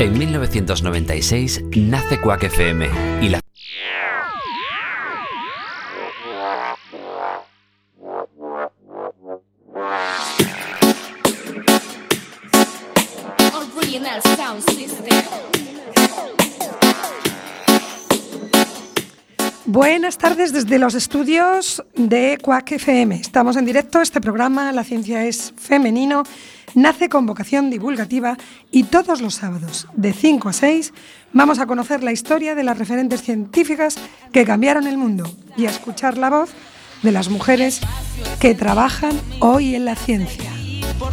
En 1996 nace Quack FM y la Buenas tardes desde los estudios de Quack FM. Estamos en directo. Este programa, La Ciencia es Femenino, nace con vocación divulgativa y todos los sábados, de 5 a 6, vamos a conocer la historia de las referentes científicas que cambiaron el mundo y a escuchar la voz de las mujeres que trabajan hoy en la ciencia. Por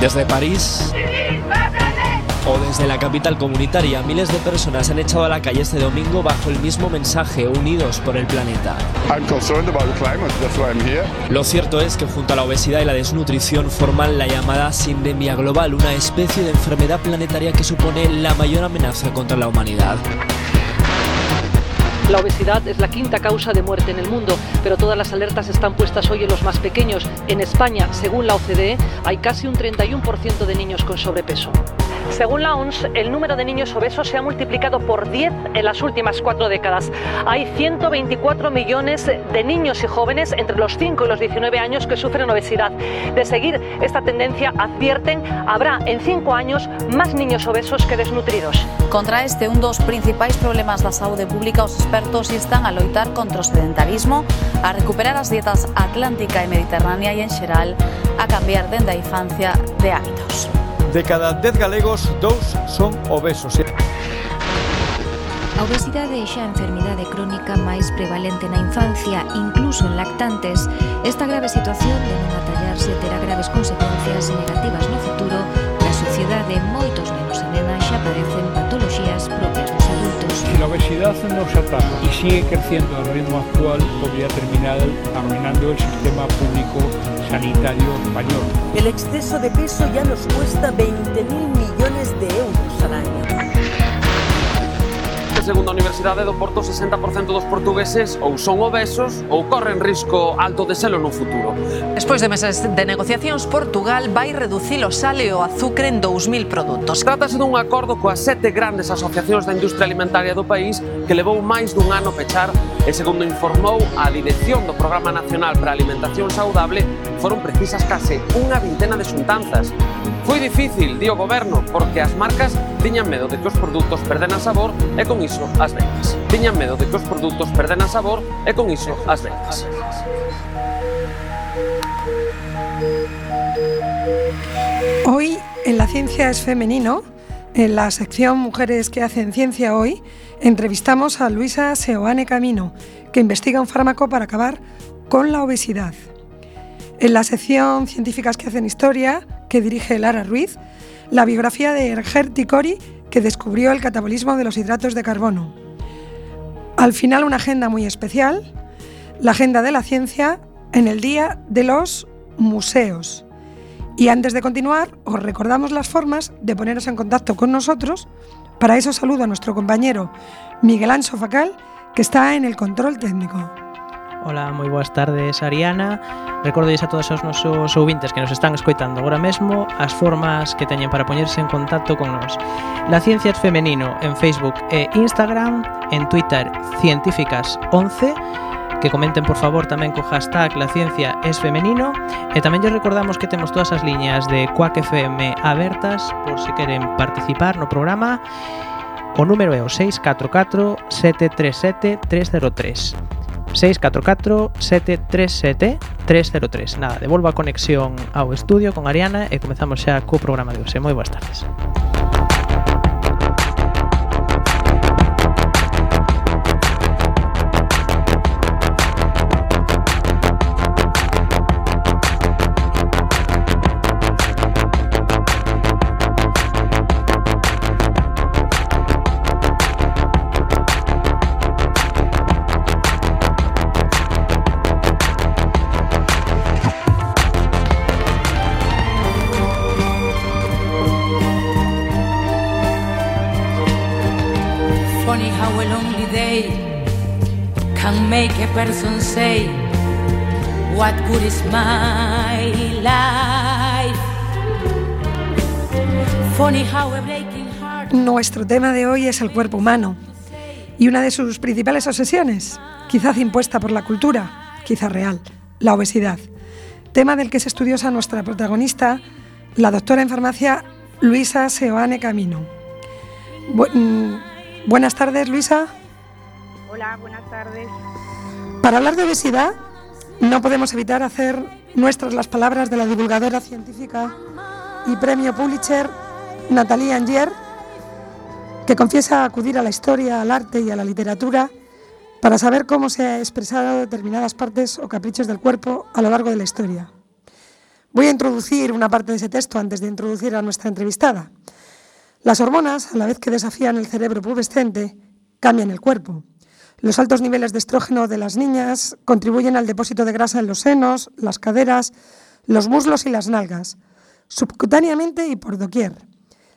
Desde París o desde la capital comunitaria, miles de personas han echado a la calle este domingo bajo el mismo mensaje, unidos por el planeta. I'm concerned about the climate, that's why I'm here. Lo cierto es que junto a la obesidad y la desnutrición forman la llamada sindemia global, una especie de enfermedad planetaria que supone la mayor amenaza contra la humanidad. La obesidad es la quinta causa de muerte en el mundo, pero todas las alertas están puestas hoy en los más pequeños. En España, según la OCDE, hay casi un 31% de niños con sobrepeso. Según la OMS, el número de niños obesos se ha multiplicado por 10 en las últimas cuatro décadas. Hay 124 millones de niños y jóvenes entre los 5 y los 19 años que sufren obesidad. De seguir esta tendencia, advierten, habrá en 5 años más niños obesos que desnutridos. Contra este un dos principais problemas da saúde pública os expertos están a loitar contra o sedentarismo, a recuperar as dietas atlántica e mediterránea e en xeral a cambiar dende a infancia de hábitos. De cada 10 galegos, dous son obesos. A obesidade é xa a enfermidade crónica máis prevalente na infancia, incluso en lactantes. Esta grave situación de non atallarse terá graves consecuencias negativas no futuro. Na sociedade, moitos nenos e nenas xa padecen patoloxías propias obesidad no se ataca y sigue creciendo al ritmo actual, podría terminar arruinando el sistema público sanitario español. El exceso de peso ya nos cuesta 20.000 millones de euros al año. que, segundo a Universidade do Porto, 60% dos portugueses ou son obesos ou corren risco alto de selo no futuro. Despois de meses de negociacións, Portugal vai reducir o sal e o azúcar en 2.000 produtos. Trátase dun acordo coas sete grandes asociacións da industria alimentaria do país que levou máis dun ano pechar e, segundo informou a dirección do Programa Nacional para a Alimentación Saudable, foron precisas case unha vintena de xuntanzas Foi difícil, di o goberno, porque as marcas tiñan medo de que os produtos perderan sabor e con iso as ventas. Tiñan medo de que os produtos perderan sabor e con iso as ventas. Hoy en La Ciencia es Femenino, en la sección Mujeres que hacen ciencia hoy, entrevistamos a Luisa Seoane Camino, que investiga un fármaco para acabar con la obesidad. En la sección Científicas que hacen historia, que dirige Lara Ruiz, la biografía de Erger Ticori, que descubrió el catabolismo de los hidratos de carbono. Al final una agenda muy especial, la agenda de la ciencia en el Día de los Museos. Y antes de continuar, os recordamos las formas de poneros en contacto con nosotros. Para eso saludo a nuestro compañero Miguel Anso Facal, que está en el control técnico. Ola, moi boas tardes, Ariana. Recordois a todos os nosos ouvintes que nos están escoitando agora mesmo as formas que teñen para poñerse en contacto con nos. La Ciencias Femenino en Facebook e Instagram, en Twitter Científicas11, que comenten por favor tamén co hashtag La Ciencia es Femenino e tamén lles recordamos que temos todas as liñas de Quack FM abertas por se queren participar no programa O número é o 644 737 303 644-737-303. Nada, devolvo a conexión ao estudio con Ariana e comezamos xa co programa de hoxe. Moi boas tardes. Say, What good is my life? Funny how a breaking heart. Nuestro tema de hoy es el cuerpo humano y una de sus principales obsesiones, quizás impuesta por la cultura, quizás real, la obesidad. Tema del que es estudiosa nuestra protagonista, la doctora en farmacia Luisa Seoane Camino. Bu buenas tardes, Luisa. Hola, buenas tardes. Para hablar de obesidad, no podemos evitar hacer nuestras las palabras de la divulgadora científica y premio Pulitzer Natalie Angier, que confiesa acudir a la historia, al arte y a la literatura para saber cómo se han expresado determinadas partes o caprichos del cuerpo a lo largo de la historia. Voy a introducir una parte de ese texto antes de introducir a nuestra entrevistada. Las hormonas, a la vez que desafían el cerebro pubescente, cambian el cuerpo. Los altos niveles de estrógeno de las niñas contribuyen al depósito de grasa en los senos, las caderas, los muslos y las nalgas, subcutáneamente y por doquier.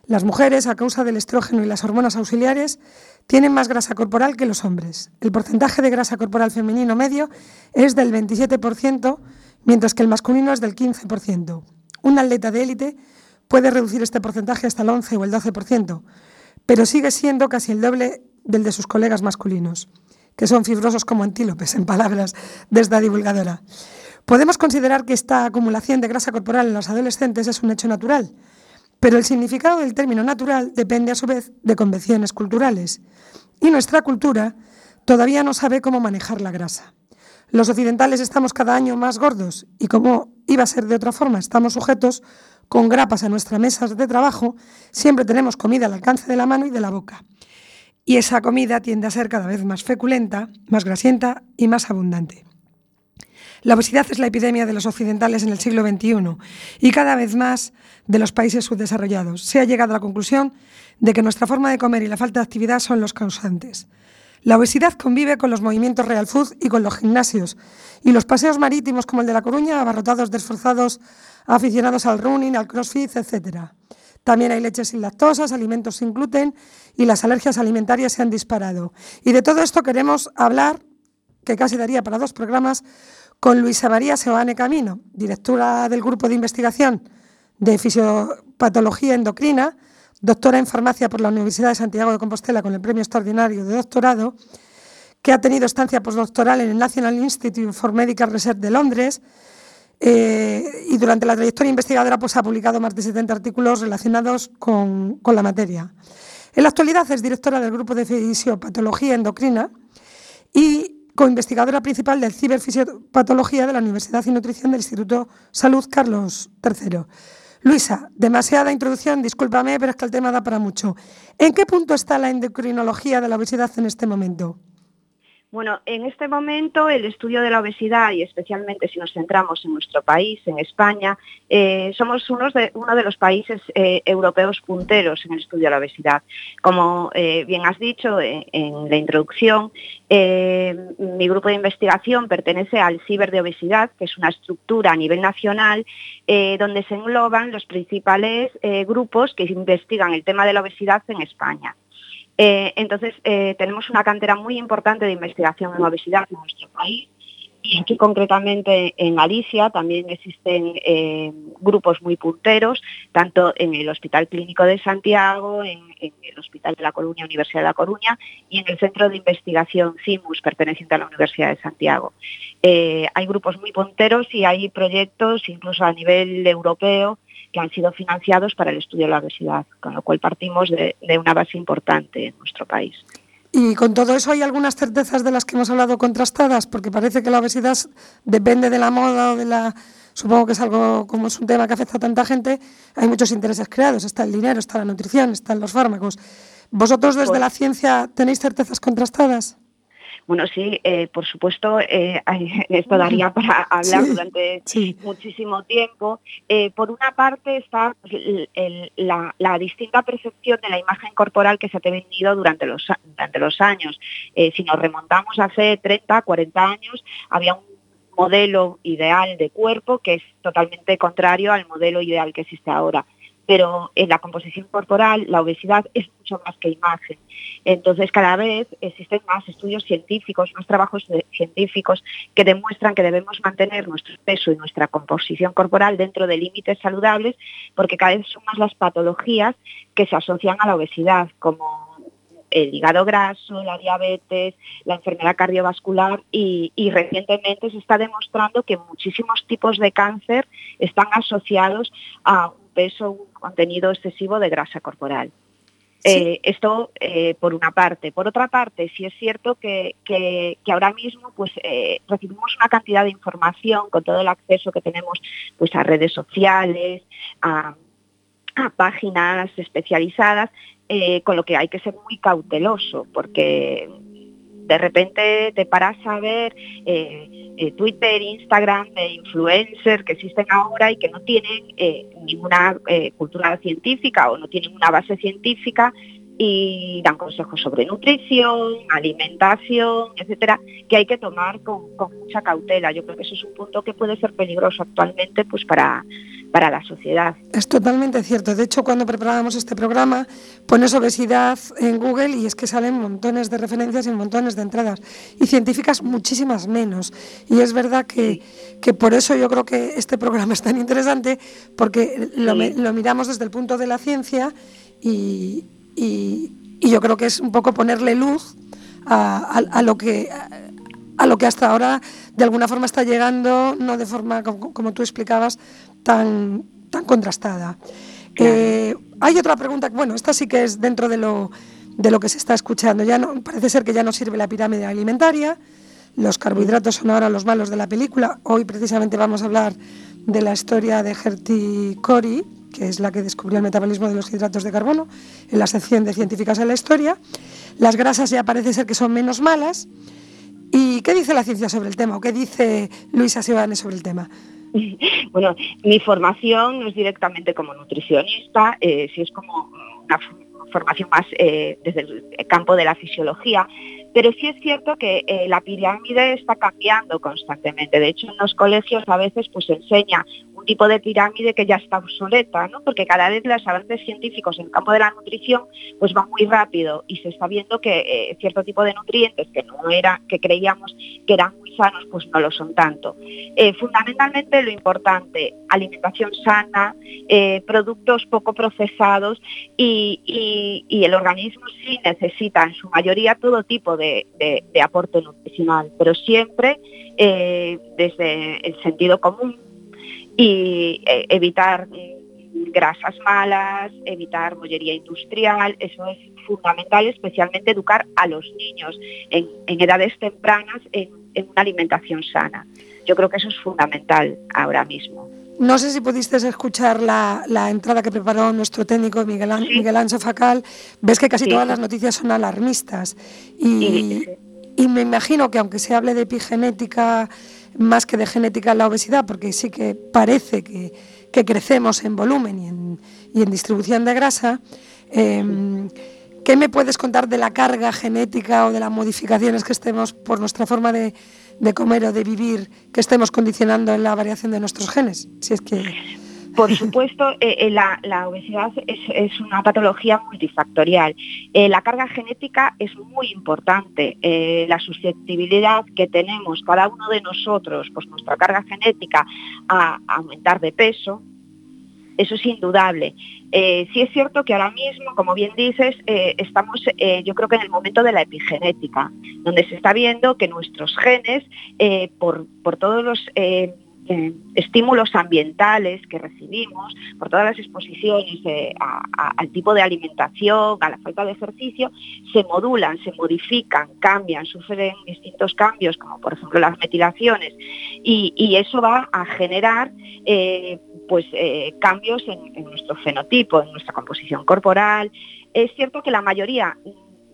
Las mujeres, a causa del estrógeno y las hormonas auxiliares, tienen más grasa corporal que los hombres. El porcentaje de grasa corporal femenino medio es del 27%, mientras que el masculino es del 15%. Un atleta de élite puede reducir este porcentaje hasta el 11 o el 12%, pero sigue siendo casi el doble del de sus colegas masculinos que son fibrosos como antílopes, en palabras de esta divulgadora. Podemos considerar que esta acumulación de grasa corporal en los adolescentes es un hecho natural, pero el significado del término natural depende a su vez de convenciones culturales, y nuestra cultura todavía no sabe cómo manejar la grasa. Los occidentales estamos cada año más gordos y como iba a ser de otra forma, estamos sujetos con grapas a nuestras mesas de trabajo, siempre tenemos comida al alcance de la mano y de la boca y esa comida tiende a ser cada vez más feculenta, más grasienta y más abundante. La obesidad es la epidemia de los occidentales en el siglo XXI y cada vez más de los países subdesarrollados. Se ha llegado a la conclusión de que nuestra forma de comer y la falta de actividad son los causantes. La obesidad convive con los movimientos real food y con los gimnasios y los paseos marítimos como el de La Coruña, abarrotados de esforzados aficionados al running, al crossfit, etc. También hay leches sin lactosas, alimentos sin gluten y las alergias alimentarias se han disparado. Y de todo esto queremos hablar, que casi daría para dos programas, con Luisa María Seoane Camino, directora del Grupo de Investigación de Fisiopatología Endocrina, doctora en farmacia por la Universidad de Santiago de Compostela con el premio extraordinario de doctorado, que ha tenido estancia postdoctoral en el National Institute for Medical Research de Londres eh, y durante la trayectoria investigadora pues, ha publicado más de 70 artículos relacionados con, con, la materia. En la actualidad es directora del Grupo de Fisiopatología Endocrina y coinvestigadora principal del Ciberfisiopatología de la Universidad y Nutrición del Instituto Salud Carlos III. Luisa, demasiada introducción, discúlpame, pero es que el tema da para mucho. ¿En qué punto está la endocrinología de la obesidad en este momento? Bueno, en este momento el estudio de la obesidad y especialmente si nos centramos en nuestro país, en España, eh, somos uno de los países eh, europeos punteros en el estudio de la obesidad. Como eh, bien has dicho en la introducción, mi grupo de investigación pertenece al Ciber de Obesidad, que es una estructura a nivel nacional donde se engloban los principales grupos que investigan el tema de la obesidad en España. Eh, entonces, eh, tenemos una cantera muy importante de investigación en obesidad en nuestro país Y aquí concretamente en Galicia también existen eh, grupos muy punteros, tanto en el Hospital Clínico de Santiago, en, el Hospital de La Coruña, Universidad de La Coruña, y en el Centro de Investigación CIMUS, perteneciente a la Universidad de Santiago. Hay grupos muy punteros y hay proyectos, incluso a nivel europeo, que han sido financiados para el estudio de la obesidad, con lo cual partimos de, de una base importante en nuestro país. Y con todo eso hay algunas certezas de las que hemos hablado contrastadas, porque parece que la obesidad depende de la moda o de la... Supongo que es algo, como es un tema que afecta a tanta gente, hay muchos intereses creados, está el dinero, está la nutrición, están los fármacos. ¿Vosotros desde pues, la ciencia tenéis certezas contrastadas? Bueno, sí, eh, por supuesto, eh, esto daría para hablar sí, durante sí. muchísimo tiempo. Eh, por una parte está el, el, la, la, distinta percepción de la imagen corporal que se ha tenido durante los, durante los años. Si nos remontamos hace 30, 40 años, había un modelo ideal de cuerpo que es totalmente contrario al modelo ideal que existe ahora pero en la composición corporal la obesidad es mucho más que imagen. Entonces cada vez existen más estudios científicos, más trabajos científicos que demuestran que debemos mantener nuestro peso y nuestra composición corporal dentro de límites saludables porque cada vez son más las patologías que se asocian a la obesidad, como el hígado graso, la diabetes, la enfermedad cardiovascular y, y, recientemente se está demostrando que muchísimos tipos de cáncer están asociados a peso, un contenido excesivo de grasa corporal. Sí. Eh, esto eh, por una parte. Por otra parte, sí es cierto que, que, que ahora mismo pues, eh, recibimos una cantidad de información con todo el acceso que tenemos pues, a redes sociales, a, a páginas especializadas, con lo que hay que ser muy cauteloso, porque de repente te paras a ver eh, eh, Twitter, Instagram de influencers que existen ahora y que no tienen eh, ninguna eh, cultura científica o no tienen una base científica y dan consejos sobre nutrición, alimentación, etcétera, que hay que tomar con, con, mucha cautela. Yo creo que eso es un punto que puede ser peligroso actualmente pues para, para la sociedad. Es totalmente cierto. De hecho, cuando preparábamos este programa, pones obesidad en Google y es que salen montones de referencias y montones de entradas. Y científicas muchísimas menos. Y es verdad que, que por eso yo creo que este programa es tan interesante, porque lo, sí. lo miramos desde el punto de la ciencia y, y, y, yo creo que es un poco ponerle luz a, a, a lo que a lo que hasta ahora de alguna forma está llegando, no de forma como, como tú explicabas, tan, tan contrastada. Eh, hay otra pregunta, bueno, esta sí que es dentro de lo, de lo que se está escuchando. Ya no, parece ser que ya no sirve la pirámide alimentaria, los carbohidratos son ahora los malos de la película. Hoy precisamente vamos a hablar de la historia de Gertie Cori, que es la que descubrió el metabolismo de los hidratos de carbono, en la sección de científicas en la historia. Las grasas ya parece ser que son menos malas. ¿Y qué dice la ciencia sobre el tema? ¿O qué dice Luisa Sebane sobre el tema? Bueno, mi formación no es directamente como nutricionista, eh, si es como una formación más eh, desde el campo de la fisiología, pero sí es cierto que eh, la pirámide está cambiando constantemente. De hecho, en los colegios a veces pues se enseña un tipo de pirámide que ya está obsoleta, ¿no? Porque cada vez los avances científicos en el campo de la nutrición pues van muy rápido y se está viendo que eh, cierto tipo de nutrientes que no era, que creíamos que eran muy sanos, pues no lo son tanto. Eh, fundamentalmente lo importante, alimentación sana, productos poco procesados y, y, el organismo sí necesita en su mayoría todo tipo de, de, aporte nutricional, pero siempre eh, desde el sentido común y eh, evitar mm, grasas malas, evitar mollería industrial, eso es fundamental, especialmente educar a los niños en, edades tempranas en, una alimentación sana. Yo creo que eso es fundamental ahora mismo. No sé si pudiste escuchar la, la entrada que preparó nuestro técnico Miguel, sí. Miguel Ancho Facal. Ves que casi sí. todas las noticias son alarmistas. Y, me imagino que aunque se hable de epigenética, más que de genética en la obesidad, porque sí que parece que, que crecemos en volumen y en, y en distribución de grasa. Eh, ¿Qué me puedes contar de la carga genética o de las modificaciones que estemos por nuestra forma de, de comer o de vivir, que estemos condicionando en la variación de nuestros genes? Si es que Por supuesto, eh, eh, la, la, obesidad es, es, una patología multifactorial. Eh, la carga genética es muy importante. La susceptibilidad que tenemos cada uno de nosotros, pues nuestra carga genética a aumentar de peso, eso es indudable. Eh, sí es cierto que ahora mismo, como bien dices, eh, estamos eh, yo creo que en el momento de la epigenética, donde se está viendo que nuestros genes, por, por, todos los eh, estímulos ambientales que recibimos, por todas las exposiciones a, al tipo de alimentación, a la falta de ejercicio, se modulan, se modifican, cambian, sufren distintos cambios, como por ejemplo las metilaciones, y, eso va a generar pues eh, cambios en, nuestro fenotipo, en nuestra composición corporal. Es cierto que la mayoría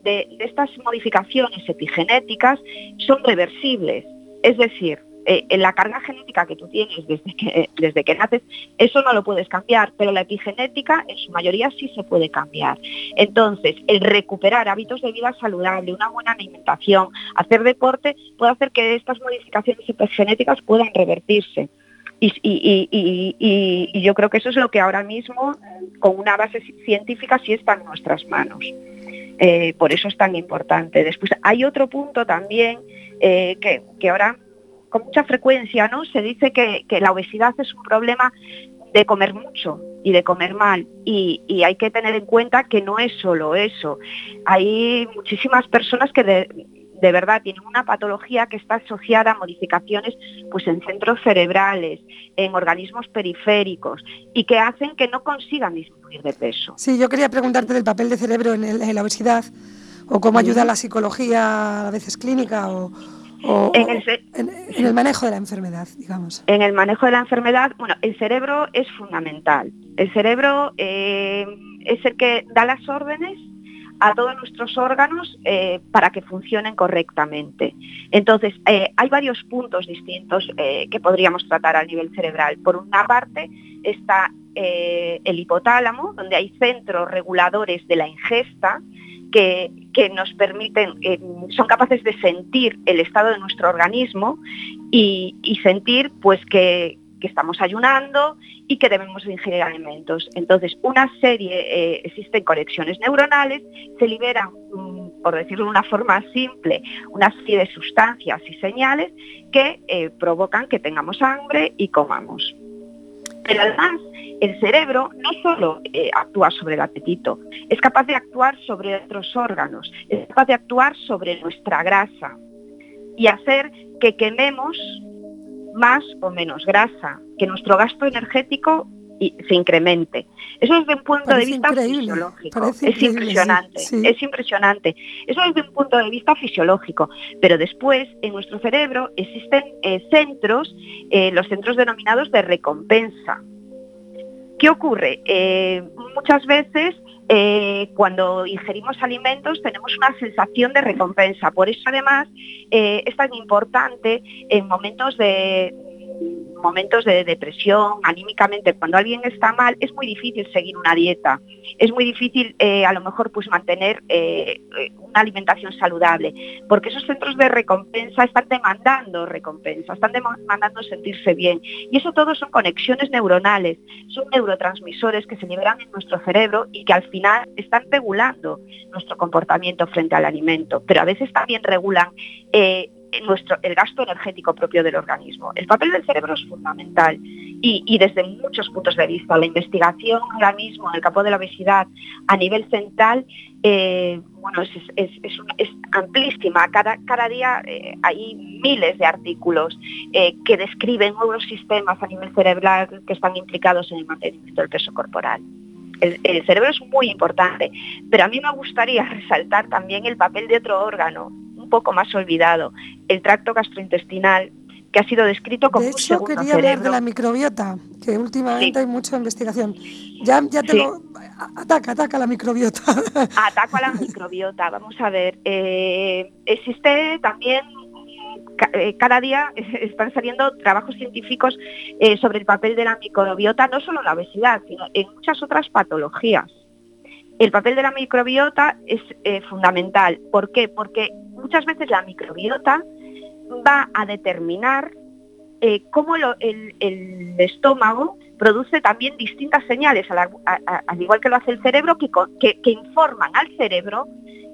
de estas modificaciones epigenéticas son reversibles, es decir, eh, en la carga genética que tú tienes desde que, desde que naces, eso no lo puedes cambiar, pero la epigenética en su mayoría sí se puede cambiar. Entonces, el recuperar hábitos de vida saludable, una buena alimentación, hacer deporte, puede hacer que estas modificaciones epigenéticas puedan revertirse. Y, y, y, y, yo creo que eso es lo que ahora mismo, con una base científica, sí está en nuestras manos. Eh, por eso es tan importante. Después hay otro punto también eh, que, que, ahora con mucha frecuencia no se dice que, que, la obesidad es un problema de comer mucho y de comer mal y, y, hay que tener en cuenta que no es solo eso. Hay muchísimas personas que de, de verdad tienen una patología que está asociada a modificaciones pues, en centros cerebrales, en organismos periféricos y que hacen que no consigan disminuir de peso. Sí, yo quería preguntarte del papel de cerebro en, el, en la obesidad o cómo ayuda la psicología a veces clínica o, o en, el, en, en el manejo de la enfermedad, digamos. En el manejo de la enfermedad, bueno, el cerebro es fundamental. El cerebro eh, es el que da las órdenes a todos nuestros órganos eh, para que funcionen correctamente. Entonces, eh, hay varios puntos distintos eh, que podríamos tratar a nivel cerebral. Por una parte está el hipotálamo, donde hay centros reguladores de la ingesta que, nos permiten, eh, son capaces de sentir el estado de nuestro organismo y, sentir pues que, que estamos ayunando y que debemos ingerir alimentos. Entonces, una serie, eh, existen conexiones neuronales, se liberan, mm, por decirlo de una forma simple, una serie de sustancias y señales que eh, provocan que tengamos hambre y comamos. Pero además, el cerebro no solo eh, actúa sobre el apetito, es capaz de actuar sobre otros órganos, es capaz de actuar sobre nuestra grasa y hacer que quememos más o menos grasa, que nuestro gasto energético se incremente. Eso desde un punto Parece de vista fisiológico. Es impresionante, sí, sí. es impresionante. Eso desde un punto de vista fisiológico. Pero después, en nuestro cerebro existen eh, centros, eh, los centros denominados de recompensa. ¿Qué ocurre? Eh, muchas veces eh, cuando ingerimos alimentos tenemos una sensación de recompensa. Por eso además eh, es tan importante en momentos de momentos de depresión, anímicamente, cuando alguien está mal, es muy difícil seguir una dieta, es muy difícil eh, a lo mejor pues mantener eh, una alimentación saludable, porque esos centros de recompensa están demandando recompensa, están demandando sentirse bien. Y eso todo son conexiones neuronales, son neurotransmisores que se liberan en nuestro cerebro y que al final están regulando nuestro comportamiento frente al alimento, pero a veces también regulan eh, nuestro, el gasto energético propio del organismo. El papel del cerebro es fundamental y, desde muchos puntos de vista. La investigación ahora mismo en el campo de la obesidad a nivel central eh, es, amplísima. Cada, día eh, hay miles de artículos eh, que describen nuevos sistemas a nivel cerebral que están implicados en el mantenimiento del peso corporal. El, cerebro es muy importante, pero a mí me gustaría resaltar también el papel de otro órgano poco más olvidado, el tracto gastrointestinal, que ha sido descrito como de hecho, un quería cerebro. hablar de la microbiota, que últimamente sí. hay mucha investigación. Ya, ya te sí. lo... Ataca, ataca la microbiota. Ataca a la microbiota. Vamos a ver. Eh, existe también eh, cada día están saliendo trabajos científicos eh, sobre el papel de la microbiota, no solo en la obesidad, sino en muchas otras patologías. El papel de la microbiota es eh, fundamental. ¿Por qué? Porque muchas veces la microbiota va a determinar eh, cómo el, estómago produce también distintas señales, al igual que lo hace el cerebro, que, informan al cerebro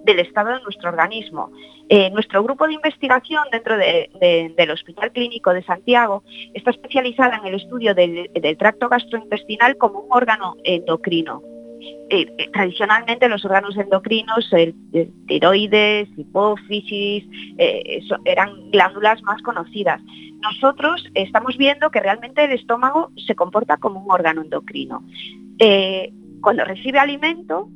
del estado de nuestro organismo. Eh, nuestro grupo de investigación dentro del Hospital Clínico de Santiago está especializada en el estudio del tracto gastrointestinal como un órgano endocrino. Eh, eh, tradicionalmente los órganos endocrinos, el, tiroides, hipófisis, eh, eran glándulas más conocidas. Nosotros estamos viendo que realmente el estómago se comporta como un órgano endocrino. cuando recibe alimento,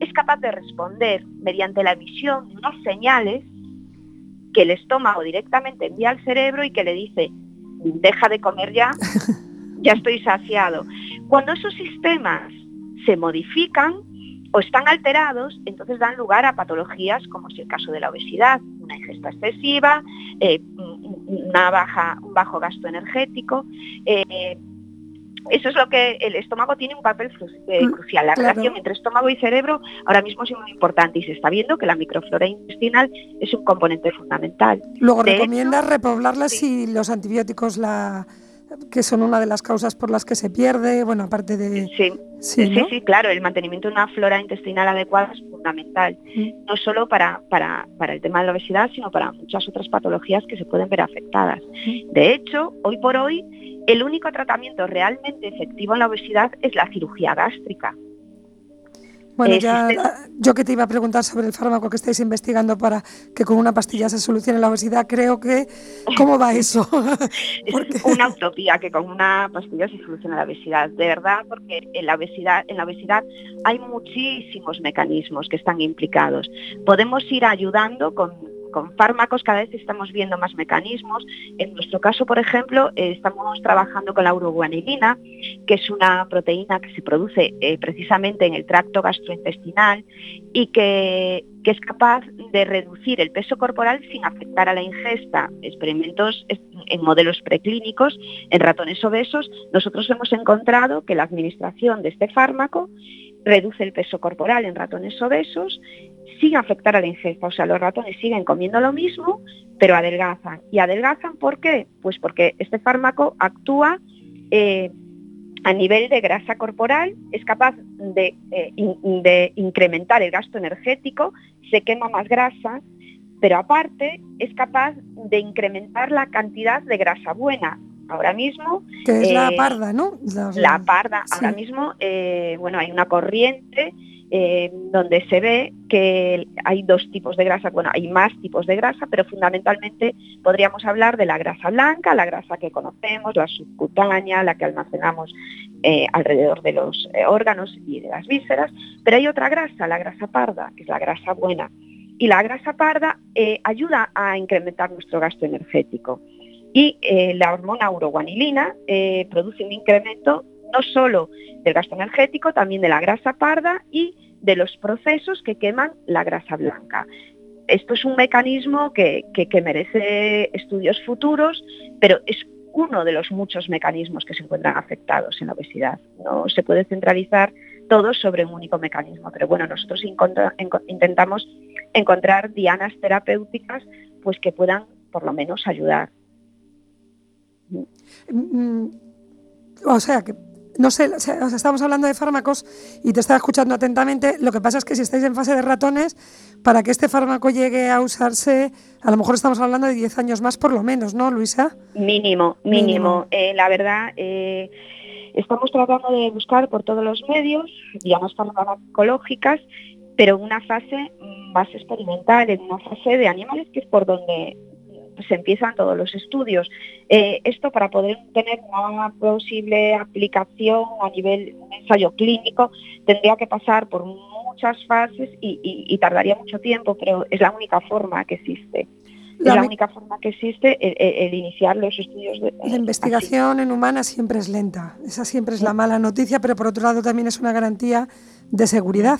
es capaz de responder mediante la emisión de unas señales que el estómago directamente envía al cerebro y que le dice, deja de comer ya, ya estoy saciado. Cuando esos sistemas se modifican o están alterados, entonces dan lugar a patologías como es el caso de la obesidad, una ingesta excesiva, eh, una baja, un bajo gasto energético. Eh, eso es lo que el estómago tiene un papel eh, mm, crucial. La relación entre estómago y cerebro ahora mismo es muy importante y se está viendo que la microflora intestinal es un componente fundamental. Luego recomienda repoblarla si los antibióticos la que son una de las causas por las que se pierde, bueno, aparte de... Sí, sí, sí, claro, el mantenimiento de una flora intestinal adecuada es fundamental, mm. no solo para, para, para, el tema de la obesidad, sino para muchas otras patologías que se pueden ver afectadas. Mm. De hecho, hoy por hoy, el único tratamiento realmente efectivo en la obesidad es la cirugía gástrica. Bueno, ya yo que te iba a preguntar sobre el fármaco que estáis investigando para que con una pastilla se solucione la obesidad, creo que ¿cómo va eso? es una utopía que con una pastilla se solucione la obesidad, de verdad, porque en la obesidad, en la obesidad hay muchísimos mecanismos que están implicados. Podemos ir ayudando con con fármacos cada vez estamos viendo más mecanismos. En nuestro caso, por ejemplo, eh, estamos trabajando con la uroguanilina, que es una proteína que se produce eh, precisamente en el tracto gastrointestinal y que, que, es capaz de reducir el peso corporal sin afectar a la ingesta. Experimentos en modelos preclínicos, en ratones obesos, nosotros hemos encontrado que la administración de este fármaco reduce el peso corporal en ratones obesos sin afectar a la ingesta. O sea, los ratones siguen comiendo lo mismo, pero adelgazan. ¿Y adelgazan por qué? Pues porque este fármaco actúa eh, a nivel de grasa corporal, es capaz de, eh, de incrementar el gasto energético, se quema más grasa, pero aparte es capaz de incrementar la cantidad de grasa buena. Ahora mismo... Que es la eh, parda, ¿no? La, parda. Ahora mismo, bueno, hay una corriente eh, donde se ve que hay dos tipos de grasa, bueno, hay más tipos de grasa, pero fundamentalmente podríamos hablar de la grasa blanca, la grasa que conocemos, la subcutánea, la que almacenamos eh, alrededor de los eh, órganos y de las vísceras, pero hay otra grasa, la grasa parda, que es la grasa buena. Y la grasa parda ayuda a incrementar nuestro gasto energético. Y la hormona uroguanilina produce un incremento no solo del gasto energético, también de la grasa parda y de los procesos que queman la grasa blanca. Esto es un mecanismo que, merece estudios futuros, pero es uno de los muchos mecanismos que se encuentran afectados en la obesidad. No se puede centralizar todo sobre un único mecanismo, pero bueno, nosotros intentamos encontrar dianas terapéuticas pues que puedan por lo menos ayudar. Mm, mm, o sea, que no sé, estamos hablando de fármacos y te estaba escuchando atentamente. Lo que pasa es que si estáis en fase de ratones, para que este fármaco llegue a usarse, a lo mejor estamos hablando de 10 años más por lo menos, ¿no, Luisa? Mínimo, mínimo. Eh, la verdad, eh, estamos tratando de buscar por todos los medios dianas farmacológicas, pero en una fase más experimental, en una fase de animales, que es por donde se empiezan todos los estudios. Eh, esto para poder tener una posible aplicación a nivel de ensayo clínico tendría que pasar por muchas fases y, tardaría mucho tiempo, pero es la única forma que existe. es la única forma que existe el, iniciar los estudios de... La investigación en humanas siempre es lenta, esa siempre es la mala noticia, pero por otro lado también es una garantía de seguridad.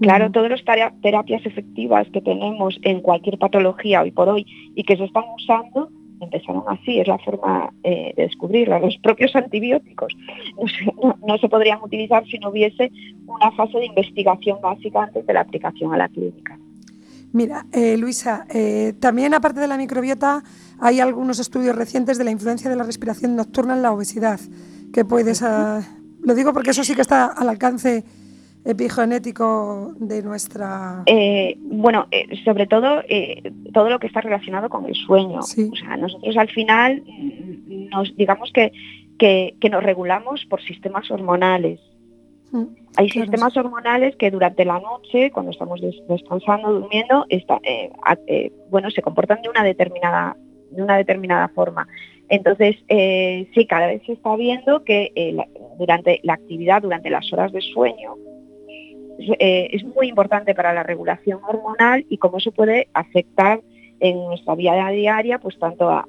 Claro, todas las terapias efectivas que tenemos en cualquier patología hoy por hoy y que se están usando empezaron así, es la forma eh, de descubrirla. Los propios antibióticos no se, podrían utilizar si no hubiese una fase de investigación básica antes de la aplicación a la clínica. Mira, eh, Luisa, eh, también aparte de la microbiota hay algunos estudios recientes de la influencia de la respiración nocturna en la obesidad. que puedes... lo digo porque eso sí que está al alcance epigenético de nuestra... Eh, bueno, eh, sobre todo eh, todo lo que está relacionado con el sueño. O sea, nosotros al final nos digamos que, que, que nos regulamos por sistemas hormonales. Mm, Hay sistemas hormonales que durante la noche, cuando estamos des- descansando, durmiendo, está- bueno, se comportan de una determinada, de una determinada forma. Entonces, eh, sí, cada vez se está viendo que eh, la- durante la actividad, durante las horas de sueño, eh, es muy importante para la regulación hormonal y cómo se puede afectar en nuestra vida diaria, pues tanto a-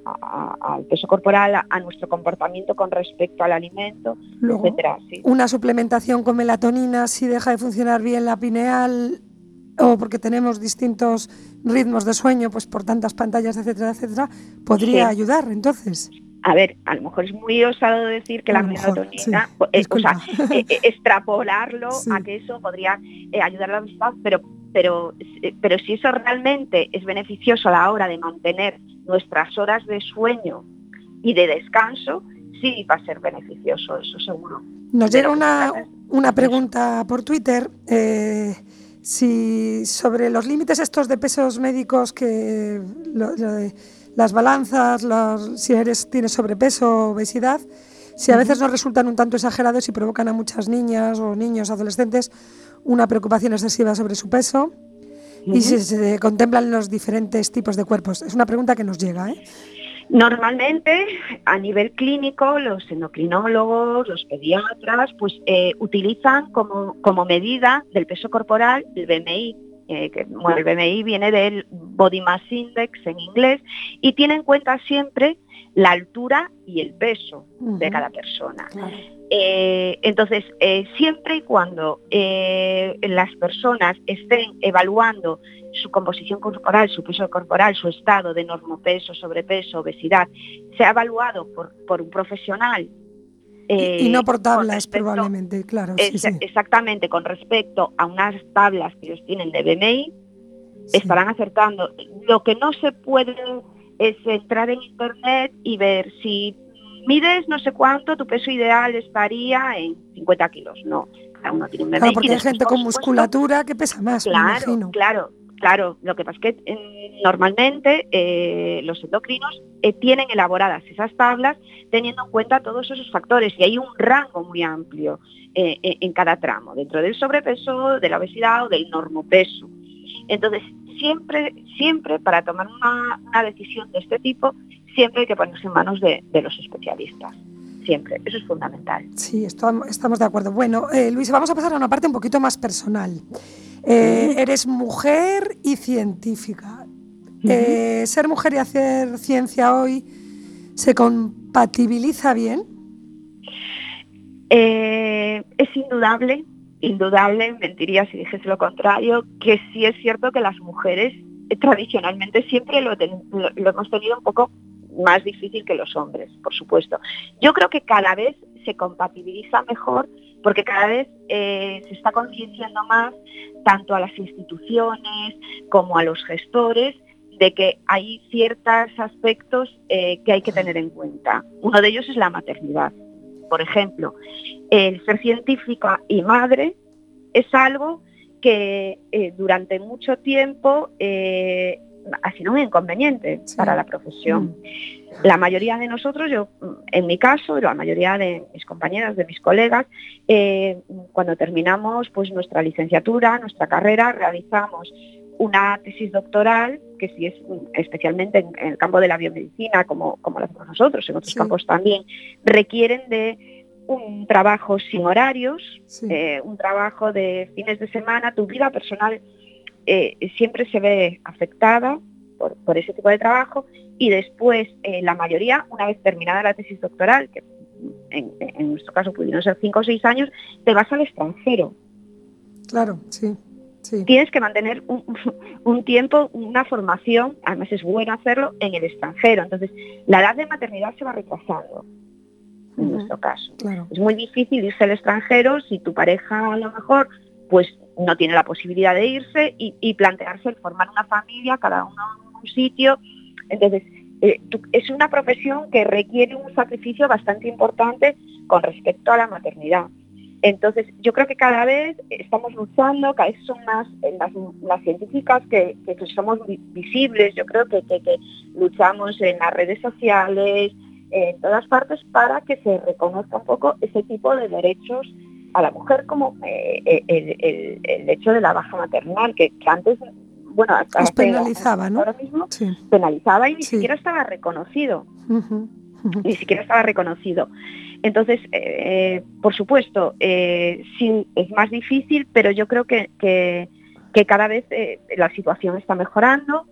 al peso corporal, a, a nuestro comportamiento con respecto al alimento, Luego, etcétera. Sí. Una suplementación con melatonina si deja de funcionar bien la pineal o porque tenemos distintos ritmos de sueño, pues por tantas pantallas, etcétera, etcétera, podría Sí. ayudar entonces. A ver, a lo mejor es muy osado decir que A la melatonina, sí, eh, o sea, eh, eh, extrapolarlo Sí. a que eso podría eh, ayudar a la obesidad, pero, pero, pero si eso realmente es beneficioso a la hora de mantener nuestras horas de sueño y de descanso, sí va a ser beneficioso, eso seguro. Nos llega una, una pregunta por Twitter si sobre los límites estos de pesos médicos que lo- lo de las balanzas, los- si eres tienes sobrepeso o obesidad, si a veces nos resultan un tanto exagerados y provocan a muchas niñas o niños adolescentes una preocupación excesiva sobre su peso y si se contemplan los diferentes tipos de cuerpos. Es una pregunta que nos llega, ¿eh? Normalmente, a nivel clínico, los endocrinólogos, los pediatras, pues eh, utilizan como, como medida del peso corporal el BMI. eh, que, bueno, el BMI viene del Body Mass Index en inglés y tiene en cuenta siempre la altura y el peso de cada persona. Eh, entonces, eh, siempre y cuando eh, las personas estén evaluando su composición corporal, su peso corporal, su estado de normopeso, sobrepeso, obesidad, sea evaluado por, por un profesional. eh, y no por tablas, respecto- probablemente, claro. sí, es- sí. Exactamente, con respecto a unas tablas que ellos tienen de BMI, estarán acertando. Lo que no se puede es entrar en internet y ver si mides no sé cuánto, tu peso ideal estaría en 50 kilos. No, cada uno tiene un BMI. Claro, porque hay gente con musculatura que pesa más, Claro, claro, claro. Lo que pasa es que eh, normalmente eh, los endocrinos eh, tienen elaboradas esas tablas teniendo en cuenta todos esos factores y hay un rango muy amplio en cada tramo, dentro del sobrepeso, de la obesidad o del normopeso. Entonces, siempre, siempre para tomar una, una decisión de este tipo, siempre hay que ponerse en manos de, de los especialistas. Siempre, eso es fundamental. Sí, estam- estamos de acuerdo. Bueno, eh, Luisa, vamos a pasar a una parte un poquito más personal. Eh, eres mujer y científica. Eh, ¿Ser mujer y hacer ciencia hoy se compatibiliza bien? Eh, es indudable, indudable, mentiría si dijese lo contrario, que sí es cierto que las mujeres eh, tradicionalmente siempre lo, hemos tenido un poco más difícil que los hombres, por supuesto. Yo creo que cada vez se compatibiliza mejor porque cada vez eh, se está concienciando más tanto a las instituciones como a los gestores de que hay ciertos aspectos eh, que hay que tener en cuenta. Uno de ellos es la maternidad. Por ejemplo, el ser científica y madre es algo que eh, durante mucho tiempo eh, ha sido un inconveniente para la profesión. La mayoría de nosotros, yo mm, en mi caso, y la mayoría de mis compañeras, de mis colegas, eh, cuando terminamos pues nuestra licenciatura, nuestra carrera, realizamos una tesis doctoral, que sí es especialmente en, en el campo de la biomedicina, como, como lo hacemos nosotros, en otros Sí. campos también, requieren de un trabajo sin horarios, eh, un trabajo de fines de semana, tu vida personal eh, siempre se ve afectada por, por ese tipo de trabajo y después eh, la mayoría, una vez terminada la tesis doctoral, que en, en nuestro caso pudieron ser cinco o seis años, te vas al extranjero. Claro, sí. Sí. Tienes que mantener un, un tiempo, una formación, además es bueno hacerlo en el extranjero. Entonces, la edad de maternidad se va retrasando en nuestro caso. Claro. Es muy difícil irse al extranjero si tu pareja a lo mejor pues no tiene la posibilidad de irse y, y plantearse el formar una familia, cada uno en un sitio. Entonces, eh, tú- es una profesión que requiere un sacrificio bastante importante con respecto a la maternidad. Entonces, yo creo que cada vez estamos luchando, cada vez son más eh, las, las científicas que, que- que somos vi- visibles, yo creo que, que- luchamos en las redes sociales, en todas partes, para que se reconozca un poco ese tipo de derechos a la mujer como eh, eh, el, el- el hecho de la baja maternal, que, que antes, bueno, hasta penalizaba, ¿no? ahora mismo Sí. penalizaba y ni Sí. siquiera estaba reconocido. Ni siquiera estaba reconocido. Entonces, eh, por supuesto, eh, sí es más difícil, pero yo creo que, cada vez eh, la situación está mejorando.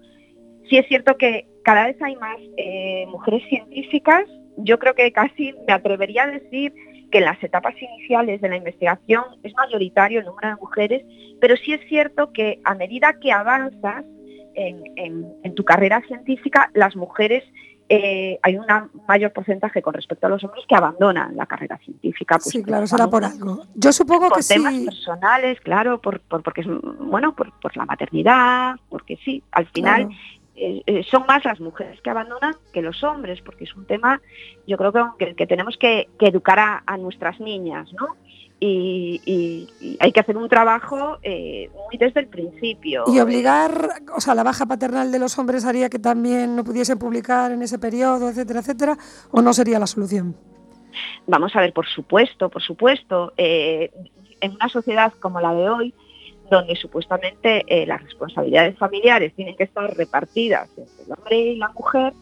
Sí es cierto que cada vez hay más eh, mujeres científicas. Yo creo que casi me atrevería a decir que en las etapas iniciales de la investigación es mayoritario el número de mujeres, pero sí es cierto que a medida que avanzas en tu carrera científica, las mujeres eh, hay un mayor porcentaje con respecto a los hombres que abandonan la carrera científica. pues, Sí, claro, será por algo. Yo supongo por que temas sí. personales, claro, por, por- porque es bueno, por, por la maternidad, porque sí, al final Claro. eh, eh, son más las mujeres que abandonan que los hombres, porque es un tema, yo creo que, que, que tenemos que, que educar a, a nuestras niñas, ¿no? Y, y- y hay que hacer un trabajo eh, muy desde el principio. Y obligar, o sea, la baja paternal de los hombres haría que también no pudiesen publicar en ese periodo, etcétera, etcétera, o no sería la solución. Vamos a ver, por supuesto, por supuesto, eh, en una sociedad como la de hoy, donde supuestamente eh, las responsabilidades familiares tienen que estar repartidas entre el hombre y la mujer,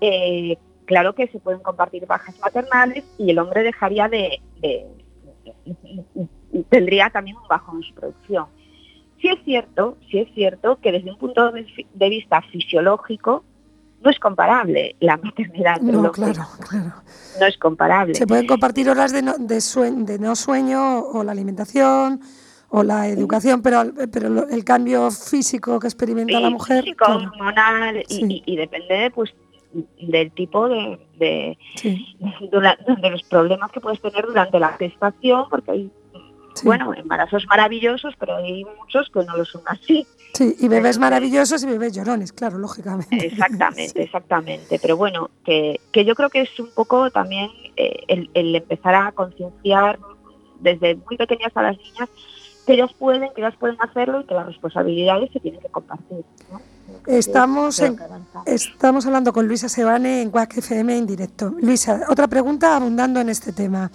eh, claro que se pueden compartir bajas maternales y el hombre dejaría de, de- tendría también un bajo en su producción. Sí es cierto, sí es cierto que desde un punto de, vista fisiológico no es comparable la maternidad. No, claro, claro. No es comparable. Se pueden compartir horas de no, de sue- de no sueño o la alimentación o la educación, pero, pero el cambio físico que experimenta la mujer. físico, claro. hormonal y, Sí. y- y depende pues del tipo de, de, Sí. de los problemas que puedes tener durante la gestación, porque hay bueno embarazos maravillosos, pero hay muchos que no lo son así. Sí, y bebés maravillosos y bebés llorones, claro, lógicamente. Exactamente, exactamente. Pero bueno, que, que yo creo que es un poco también eh, el, el empezar a concienciar desde muy pequeñas a las niñas que ellas pueden, que ellas pueden hacerlo y que las responsabilidades se tienen que compartir. ¿no? Estamos, en- estamos hablando con Luisa Sebane en Quack FM en directo. Luisa, otra pregunta abundando en este tema.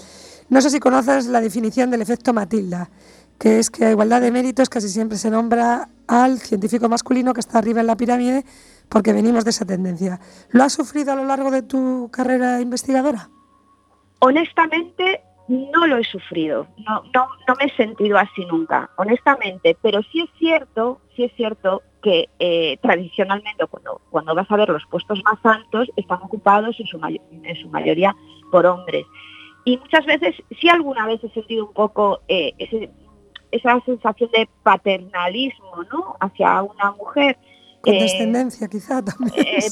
No sé si conoces la definición del efecto Matilda, que es que a igualdad de méritos casi siempre se nombra al científico masculino que está arriba en la pirámide porque venimos de esa tendencia. ¿Lo has sufrido a lo largo de tu carrera investigadora? Honestamente, no lo he sufrido, no, no, no me he sentido así nunca, honestamente, pero sí es cierto, sí es cierto que eh, tradicionalmente cuando, cuando vas a ver los puestos más altos están ocupados en su, may- en su mayoría por hombres. Y muchas veces, sí alguna vez he sentido un poco eh, ese- esa sensación de paternalismo ¿no? hacia una mujer. Con Eh, descendencia, quizá también. eh,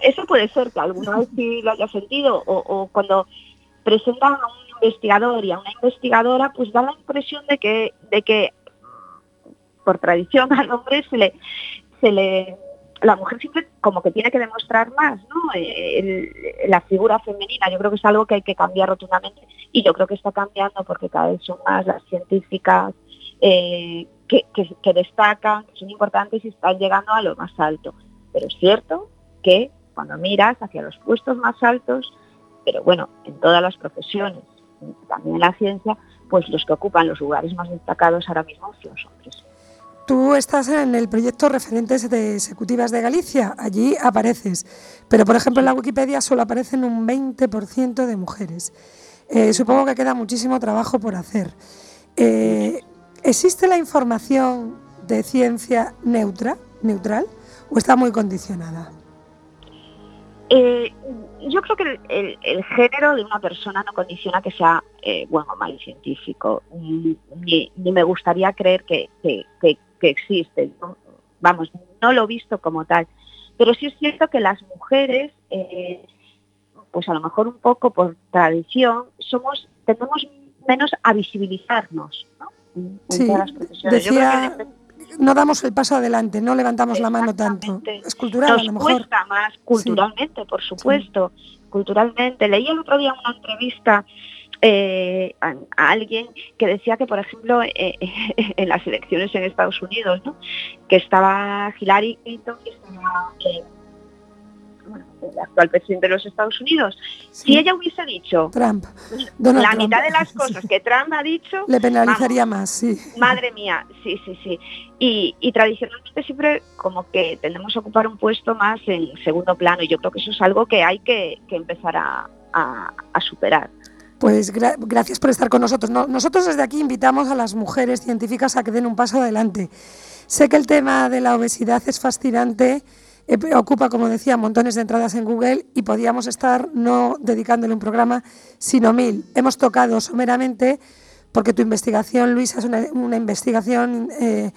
eso puede ser que alguna vez sí lo haya sentido o, o cuando presentan a un investigador y a una investigadora pues da la impresión de que de que por tradición al hombre se le se le la mujer siempre como que tiene que demostrar más no la figura femenina. Yo creo que es algo que hay que cambiar rotundamente y yo creo que está cambiando porque cada vez son más las científicas eh, que, que- que destacan que son importantes y están llegando a lo más alto. Pero es cierto que cuando miras hacia los puestos más altos pero bueno, en todas las profesiones, también en la ciencia, pues los que ocupan los lugares más destacados ahora mismo son los hombres. Tú estás en el proyecto Referentes de Ejecutivas de Galicia, allí apareces, pero por ejemplo en la Wikipedia solo aparecen un 20% de mujeres. Eh, supongo que queda muchísimo trabajo por hacer. Eh, ¿Existe la información de ciencia neutra, neutral o está muy condicionada? Eh, yo creo que el, el- el género de una persona no condiciona que sea eh, bueno o mal científico, ni, ni- ni me gustaría creer que, que- que- que existe. ¿no? Vamos, no lo he visto como tal. Pero sí es cierto que las mujeres, eh, pues a lo mejor un poco por tradición, somos tendemos menos a visibilizarnos ¿no? en, todas las profesiones. Yo creo que decía no damos el paso adelante, no levantamos la mano tanto. Es cultural Nos a lo mejor. cuesta más culturalmente, por supuesto, culturalmente. Leí el otro día una entrevista eh, a, a alguien que decía que, por ejemplo, eh, en las elecciones en Estados Unidos, ¿no? que estaba Hillary Clinton, que estaba eh, bueno, el actual presidente de los Estados Unidos. Si ella hubiese dicho Trump. Donald la Trump. mitad de las cosas que Trump ha dicho, Le penalizaría más, sí. Madre mía, sí, sí, sí. Y, y tradicionalmente siempre como que tendemos a ocupar un puesto más en segundo plano y yo creo que eso es algo que hay que, que empezar a, a- a superar. Pues gra- gracias por estar con nosotros. No- nosotros desde aquí invitamos a las mujeres científicas a que den un paso adelante. Sé que el tema de la obesidad es fascinante, ocupa, como decía, montones de entradas en Google y podíamos estar no dedicándole un programa, sino mil. Hemos tocado someramente, porque tu investigación, Luisa, es una, una investigación eh,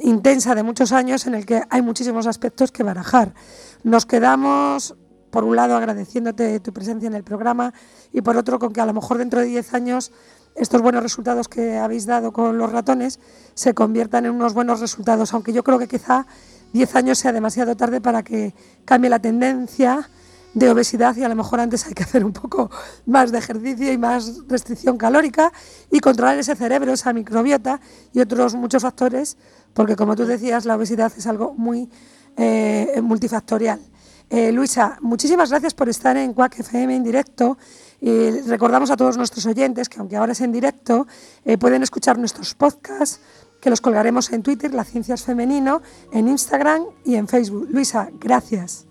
intensa de muchos años en el que hay muchísimos aspectos que barajar. Nos quedamos por un lado agradeciéndote tu presencia en el programa y por otro con que a lo mejor dentro de 10 años estos buenos resultados que habéis dado con los ratones se conviertan en unos buenos resultados, aunque yo creo que quizá 10 años sea demasiado tarde para que cambie la tendencia de obesidad y a lo mejor antes hay que hacer un poco más de ejercicio y más restricción calórica y controlar ese cerebro, esa microbiota y otros muchos factores, porque como tú decías, la obesidad es algo muy eh, multifactorial. Eh, Luisa, muchísimas gracias por estar en Quack FM en directo. Y recordamos a todos nuestros oyentes que aunque ahora es en directo, eh, pueden escuchar nuestros podcasts que los colgaremos en Twitter, La Ciencia es Femenino, en Instagram y en Facebook. Luisa, gracias.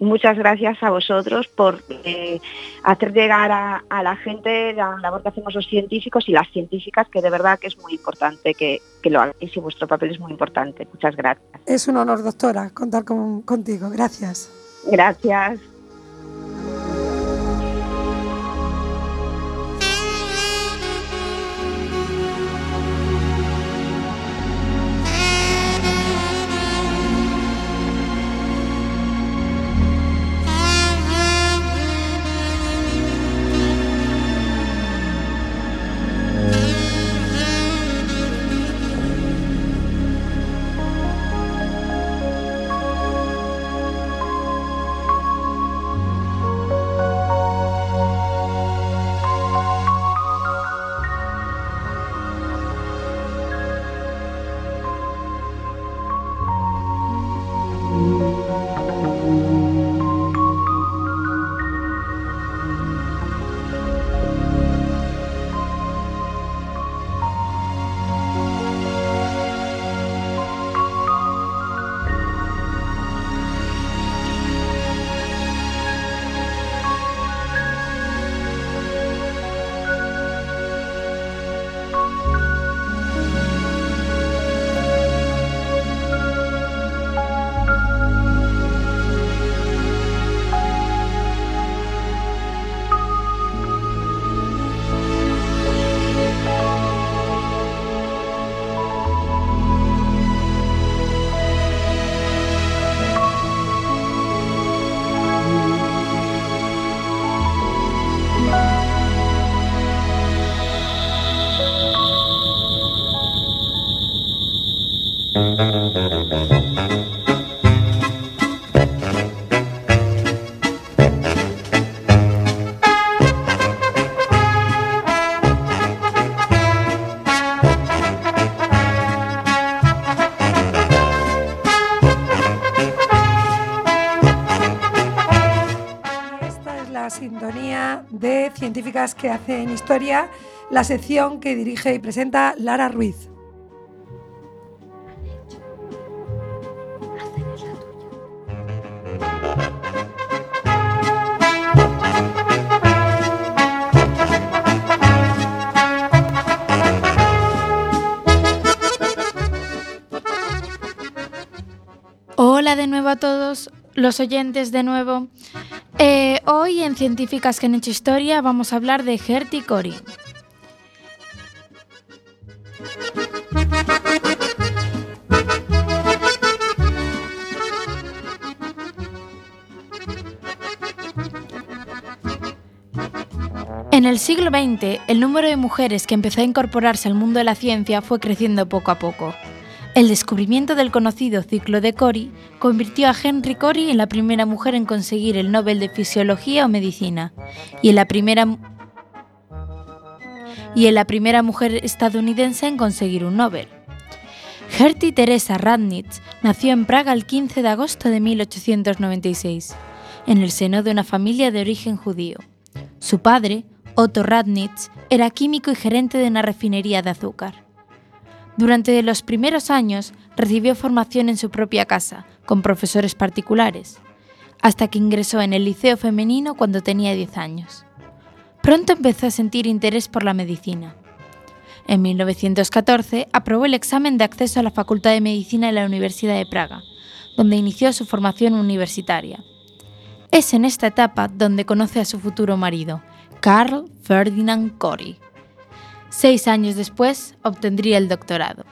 Muchas gracias a vosotros por eh, hacer llegar a, a la gente la labor que hacemos los científicos y las científicas, que de verdad que es muy importante que, que lo hagáis y vuestro papel es muy importante. Muchas gracias. Es un honor, doctora, contar con- contigo. Gracias. Gracias. Científicas que hacen historia, la sección que dirige y presenta Lara Ruiz. Hola de nuevo a todos los oyentes de nuevo. Eh, hoy en Científicas que han hecho historia vamos a hablar de Gertie Cori. En el siglo XX, el número de mujeres que empezó a incorporarse al mundo de la ciencia fue creciendo poco a poco. El descubrimiento del conocido ciclo de Cori convirtió a Henry Cori en la primera mujer en conseguir el Nobel de Fisiología o Medicina y en la primera y en la primera mujer estadounidense en conseguir un Nobel. Gertie Teresa Radnitz nació en Praga el 15 de agosto de 1896, en el seno de una familia de origen judío. Su padre, Otto Radnitz, era químico y gerente de una refinería de azúcar. Durante los primeros años recibió formación en su propia casa, con profesores particulares, hasta que ingresó en el liceo femenino cuando tenía 10 años. Pronto empezó a sentir interés por la medicina. En 1914 aprobó el examen de acceso a la Facultad de Medicina de la Universidad de Praga, donde inició su formación universitaria. Es en esta etapa donde conoce a su futuro marido, Carl Ferdinand Cori. Seis años después obtendría el doctorado.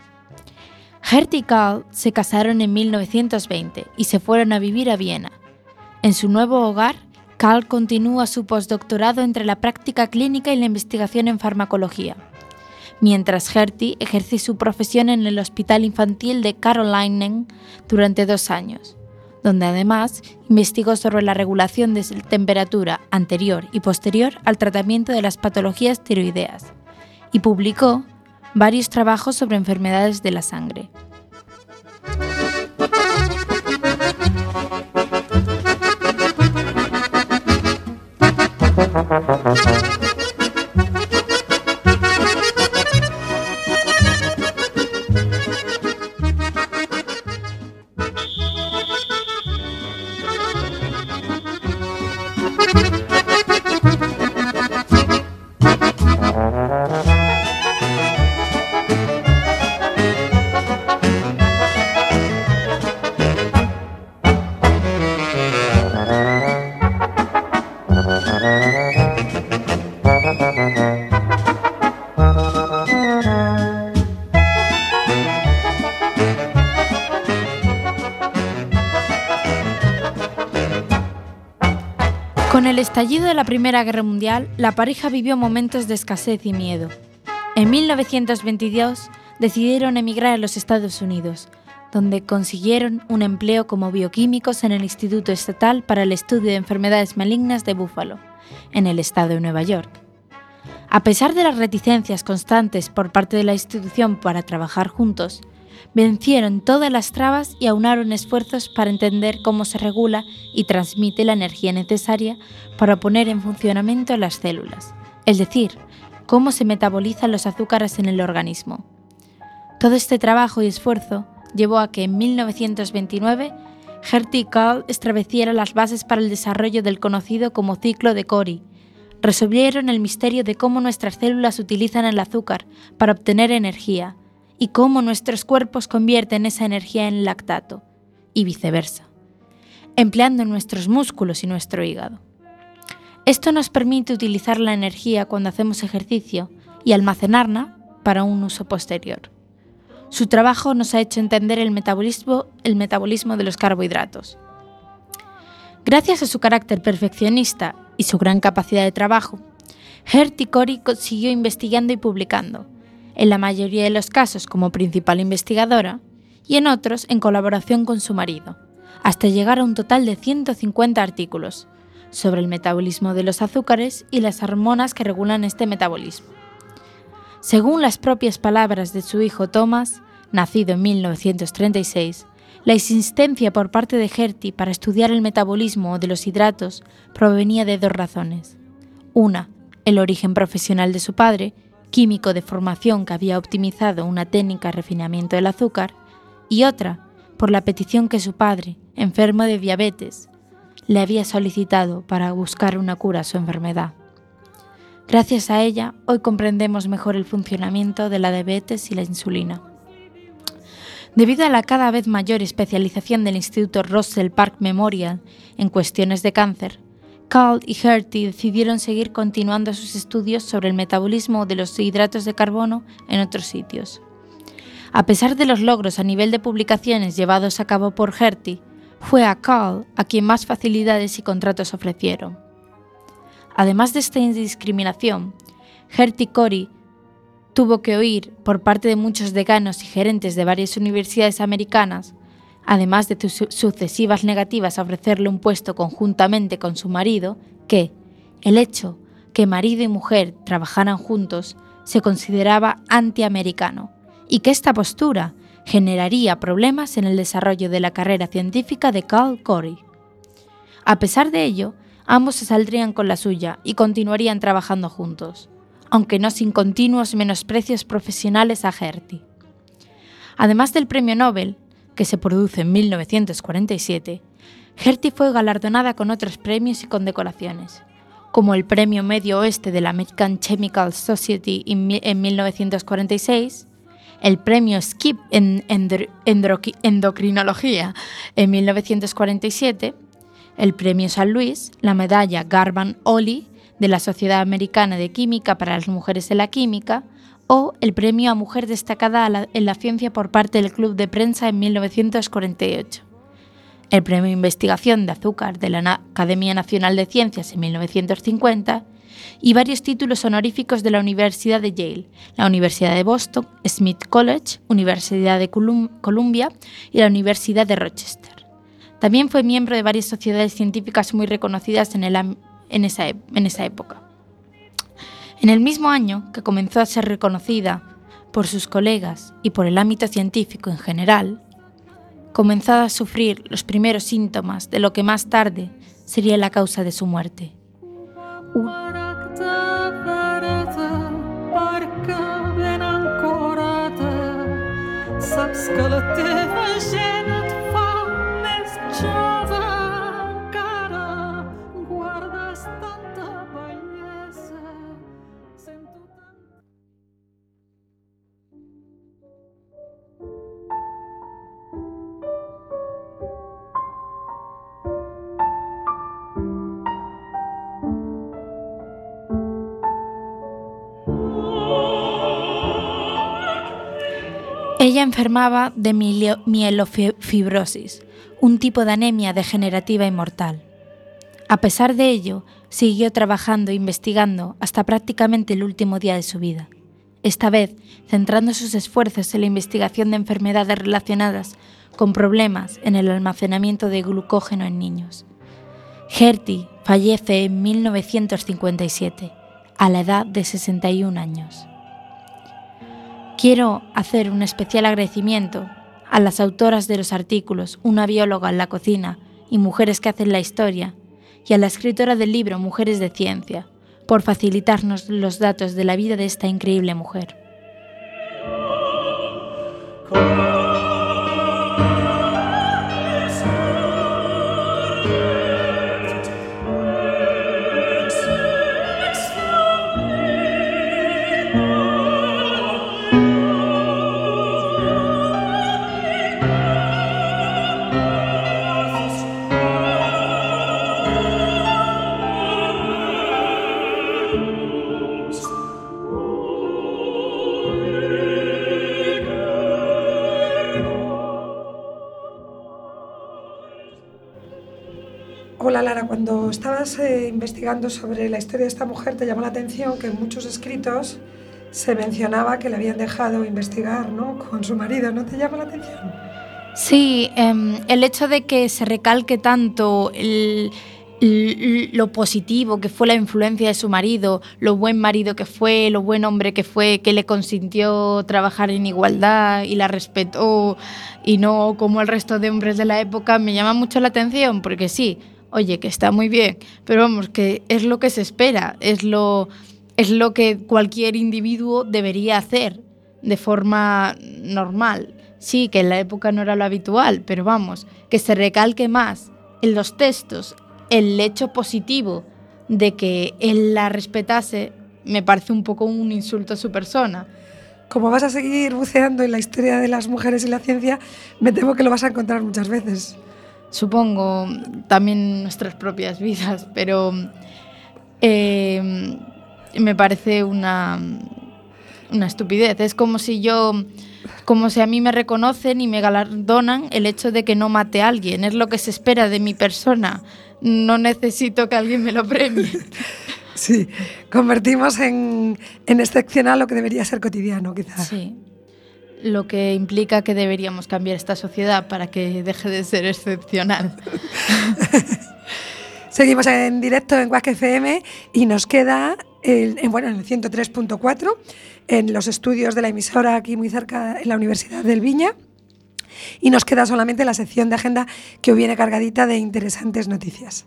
Gertie y Carl se casaron en 1920 y se fueron a vivir a Viena. En su nuevo hogar, Carl continúa su postdoctorado entre la práctica clínica y la investigación en farmacología mientras Gertie ejerce su profesión en el Hospital Infantil de Carolinen durante dos años, donde además investigó sobre la regulación de temperatura anterior y posterior al tratamiento de las patologías tiroideas y publicó varios trabajos sobre enfermedades de la sangre. Estallido de la Primera Guerra Mundial, la pareja vivió momentos de escasez y miedo. En 1922 decidieron emigrar a los Estados Unidos, donde consiguieron un empleo como bioquímicos en el Instituto Estatal para el Estudio de Enfermedades Malignas de Buffalo, en el estado de Nueva York. A pesar de las reticencias constantes por parte de la institución para trabajar juntos, vencieron todas las trabas y aunaron esfuerzos para entender cómo se regula y transmite la energía necesaria para poner en funcionamiento las células, es decir, cómo se metabolizan los azúcares en el organismo. Todo este trabajo y esfuerzo llevó a que en 1929 Gertie y Carl establecieran las bases para el desarrollo del conocido como ciclo de Cori. Resolvieron el misterio de cómo nuestras células utilizan el azúcar para obtener energía y cómo nuestros cuerpos convierten esa energía en lactato, y viceversa, empleando nuestros músculos y nuestro hígado. Esto nos permite utilizar la energía cuando hacemos ejercicio y almacenarla para un uso posterior. Su trabajo nos ha hecho entender el metabolismo, de los carbohidratos. Gracias a su carácter perfeccionista y su gran capacidad de trabajo, Gertie Cori siguió investigando y publicando, en la mayoría de los casos como principal investigadora y en otros en colaboración con su marido, hasta llegar a un total de 150 artículos sobre el metabolismo de los azúcares y las hormonas que regulan este metabolismo. Según las propias palabras de su hijo Thomas, nacido en 1936, la existencia por parte de Gertie para estudiar el metabolismo de los hidratos provenía de dos razones. Una, el origen profesional de su padre, químico de formación que había optimizado una técnica de refinamiento del azúcar, y otra, por la petición que su padre, enfermo de diabetes, le había solicitado para buscar una cura a su enfermedad. Gracias a ella, hoy comprendemos mejor el funcionamiento de la diabetes y la insulina. Debido a la cada vez mayor especialización del Instituto Russell Park Memorial en cuestiones de cáncer, Carl y Hertie decidieron seguir continuando sus estudios sobre el metabolismo de los hidratos de carbono en otros sitios. A pesar de los logros a nivel de publicaciones llevados a cabo por Hertie, fue a Carl a quien más facilidades y contratos ofrecieron. Además de esta indiscriminación, Hertie Cori tuvo que oír por parte de muchos decanos y gerentes de varias universidades americanas, además de sus sucesivas negativas a ofrecerle un puesto conjuntamente con su marido, que el hecho que marido y mujer trabajaran juntos se consideraba antiamericano y que esta postura generaría problemas en el desarrollo de la carrera científica de Carl Corey. A pesar de ello, ambos se saldrían con la suya y continuarían trabajando juntos, aunque no sin continuos menosprecios profesionales a Gertie. Además del premio Nobel, que se produce en 1947, Gertie fue galardonada con otros premios y condecoraciones, como el Premio Medio Oeste de la American Chemical Society en 1946, el Premio Skip en Endocrinología en 1947, el Premio San Luis, la Medalla Garban Oli de la Sociedad Americana de Química para las Mujeres en la Química, o el Premio a Mujer Destacada en la Ciencia por parte del Club de Prensa en 1948, el Premio Investigación de Azúcar de la Academia Nacional de Ciencias en 1950 y varios títulos honoríficos de la Universidad de Yale, la Universidad de Boston, Smith College, Universidad de Columbia y la Universidad de Rochester. También fue miembro de varias sociedades científicas muy reconocidas en, en esa época. En el mismo año que comenzó a ser reconocida por sus colegas y por el ámbito científico en general, comenzó a sufrir los primeros síntomas de lo que más tarde sería la causa de su muerte. Enfermaba de mielofibrosis, un tipo de anemia degenerativa y mortal. A pesar de ello, siguió trabajando e investigando hasta prácticamente el último día de su vida, esta vez centrando sus esfuerzos en la investigación de enfermedades relacionadas con problemas en el almacenamiento de glucógeno en niños. Gertie fallece en 1957, a la edad de 61 años. Quiero hacer un especial agradecimiento a las autoras de los artículos Una bióloga en la cocina y Mujeres que hacen la historia, y a la escritora del libro Mujeres de Ciencia, por facilitarnos los datos de la vida de esta increíble mujer. Hola Lara, cuando estabas eh, investigando sobre la historia de esta mujer te llamó la atención que en muchos escritos se mencionaba que le habían dejado investigar ¿no? con su marido, ¿no te llama la atención? Sí, em, el hecho de que se recalque tanto lo positivo que fue la influencia de su marido, lo buen marido que fue, lo buen hombre que fue, que le consintió trabajar en igualdad y la respetó y no como el resto de hombres de la época, me llama mucho la atención porque sí, oye, que está muy bien, pero vamos, que es lo que se espera, es lo, es lo que cualquier individuo debería hacer de forma normal. Sí, que en la época no era lo habitual, pero vamos, que se recalque más en los textos el hecho positivo de que él la respetase, me parece un poco un insulto a su persona. Como vas a seguir buceando en la historia de las mujeres y la ciencia, me temo que lo vas a encontrar muchas veces supongo, también nuestras propias vidas, pero eh, me parece una, una estupidez. Es como si yo, como si a mí me reconocen y me galardonan el hecho de que no mate a alguien. Es lo que se espera de mi persona. No necesito que alguien me lo premie. Sí, convertimos en, en excepcional lo que debería ser cotidiano, quizás. Sí. Lo que implica que deberíamos cambiar esta sociedad para que deje de ser excepcional. Seguimos en directo en Quack FM y nos queda en, el 103.4 en los estudios de la emisora aquí muy cerca en la Universidad del Viña. Y nos queda solamente la sección de agenda que viene cargadita de interesantes noticias.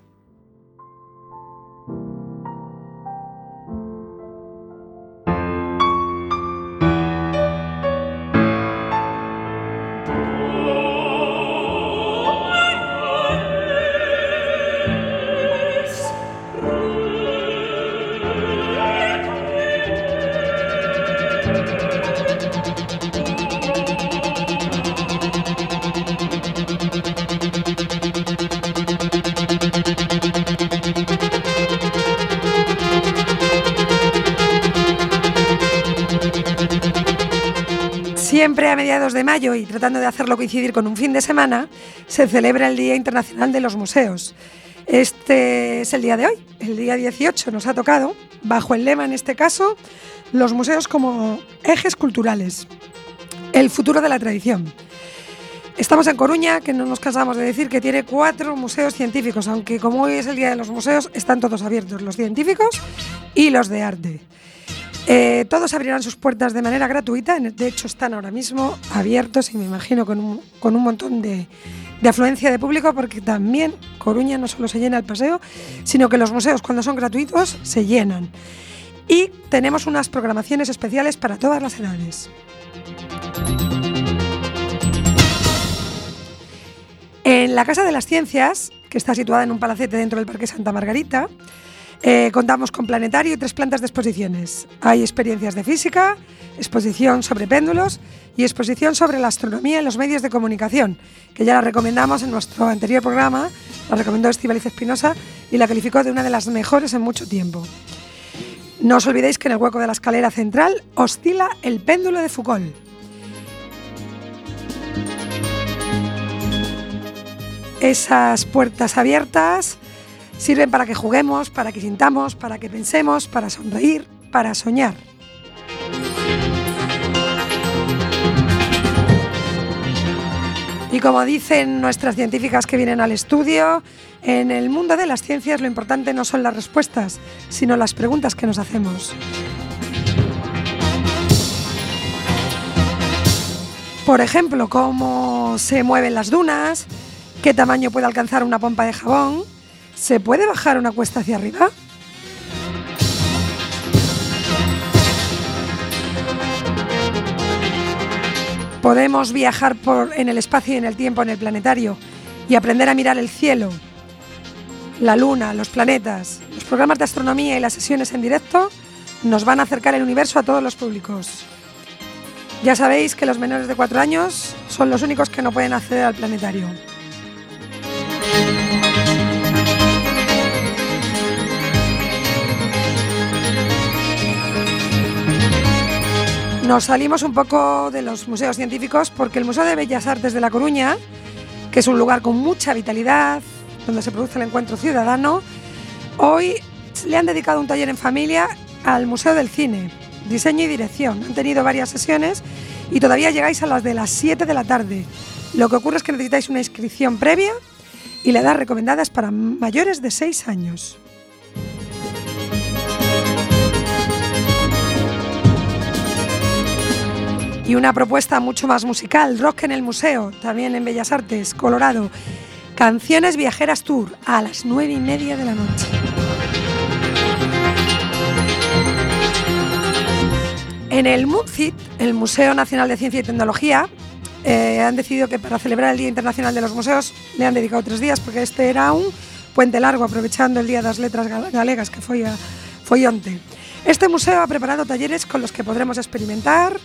Y tratando de hacerlo coincidir con un fin de semana, se celebra el Día Internacional de los Museos. Este es el día de hoy, el día 18 nos ha tocado, bajo el lema en este caso, los museos como ejes culturales, el futuro de la tradición. Estamos en Coruña, que no nos cansamos de decir que tiene cuatro museos científicos, aunque como hoy es el Día de los Museos, están todos abiertos, los científicos y los de arte. Eh, todos abrirán sus puertas de manera gratuita, de hecho están ahora mismo abiertos y me imagino con un, con un montón de, de, afluencia de público porque también Coruña no solo se llena el paseo, sino que los museos cuando son gratuitos se llenan. Y tenemos unas programaciones especiales para todas las edades. En la Casa de las Ciencias, que está situada en un palacete dentro del Parque Santa Margarita, eh, contamos con planetario y tres plantas de exposiciones. Hay experiencias de física, exposición sobre péndulos y exposición sobre la astronomía en los medios de comunicación, que ya la recomendamos en nuestro anterior programa, la recomendó Estivaliz Espinosa y la calificó de una de las mejores en mucho tiempo. No os olvidéis que en el hueco de la escalera central oscila el péndulo de Foucault. Esas puertas abiertas sirven para que juguemos, para que sintamos, para que pensemos, para sonreír, para soñar. Y como dicen nuestras científicas que vienen al estudio, en el mundo de las ciencias lo importante no son las respuestas, sino las preguntas que nos hacemos. Por ejemplo, cómo se mueven las dunas, qué tamaño puede alcanzar una pompa de jabón, ¿se puede bajar una cuesta hacia arriba? Podemos viajar por, en el espacio y en el tiempo en el planetario y aprender a mirar el cielo, la luna, los planetas. Los programas de astronomía y las sesiones en directo nos van a acercar el universo a todos los públicos. Ya sabéis que los menores de 4 años son los únicos que no pueden acceder al planetario. Nos salimos un poco de los museos científicos porque el Museo de Bellas Artes de La Coruña, que es un lugar con mucha vitalidad, donde se produce el encuentro ciudadano, hoy le han dedicado un taller en familia al Museo del Cine, diseño y dirección. Han tenido varias sesiones y todavía llegáis a las de las 7 de la tarde. Lo que ocurre es que necesitáis una inscripción previa y la edad recomendada es para mayores de 6 años. Y una propuesta mucho más musical, rock en el museo, también en Bellas Artes, Colorado. Canciones Viajeras Tour a las 9 y media de la noche. En el MUNCIT, el Museo Nacional de Ciencia y Tecnología, eh, han decidido que para celebrar el Día Internacional de los Museos le han dedicado tres días porque este era un puente largo aprovechando el Día de las Letras Galegas que fue, a, fue onte. Este museo ha preparado talleres con los que podremos experimentar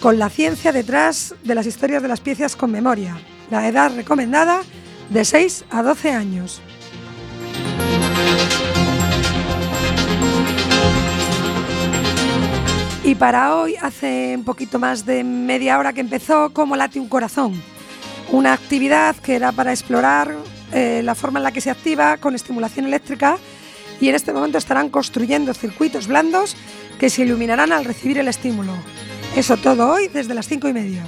con la ciencia detrás de las historias de las piezas con memoria. La edad recomendada de 6 a 12 años. Y para hoy, hace un poquito más de media hora que empezó, como late un corazón. Una actividad que era para explorar eh, la forma en la que se activa con estimulación eléctrica y en este momento estarán construyendo circuitos blandos que se iluminarán al recibir el estímulo. Eso todo hoy desde las cinco y media.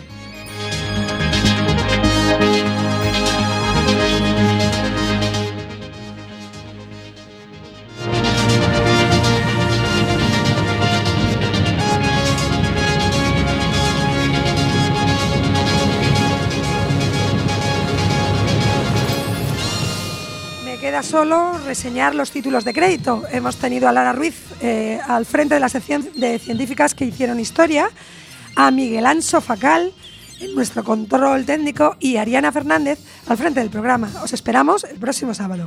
Solo reseñar los títulos de crédito. Hemos tenido a Lara Ruiz eh, al frente de la sección de científicas que hicieron historia, a Miguel Anso Facal en nuestro control técnico y a Ariana Fernández al frente del programa. Os esperamos el próximo sábado.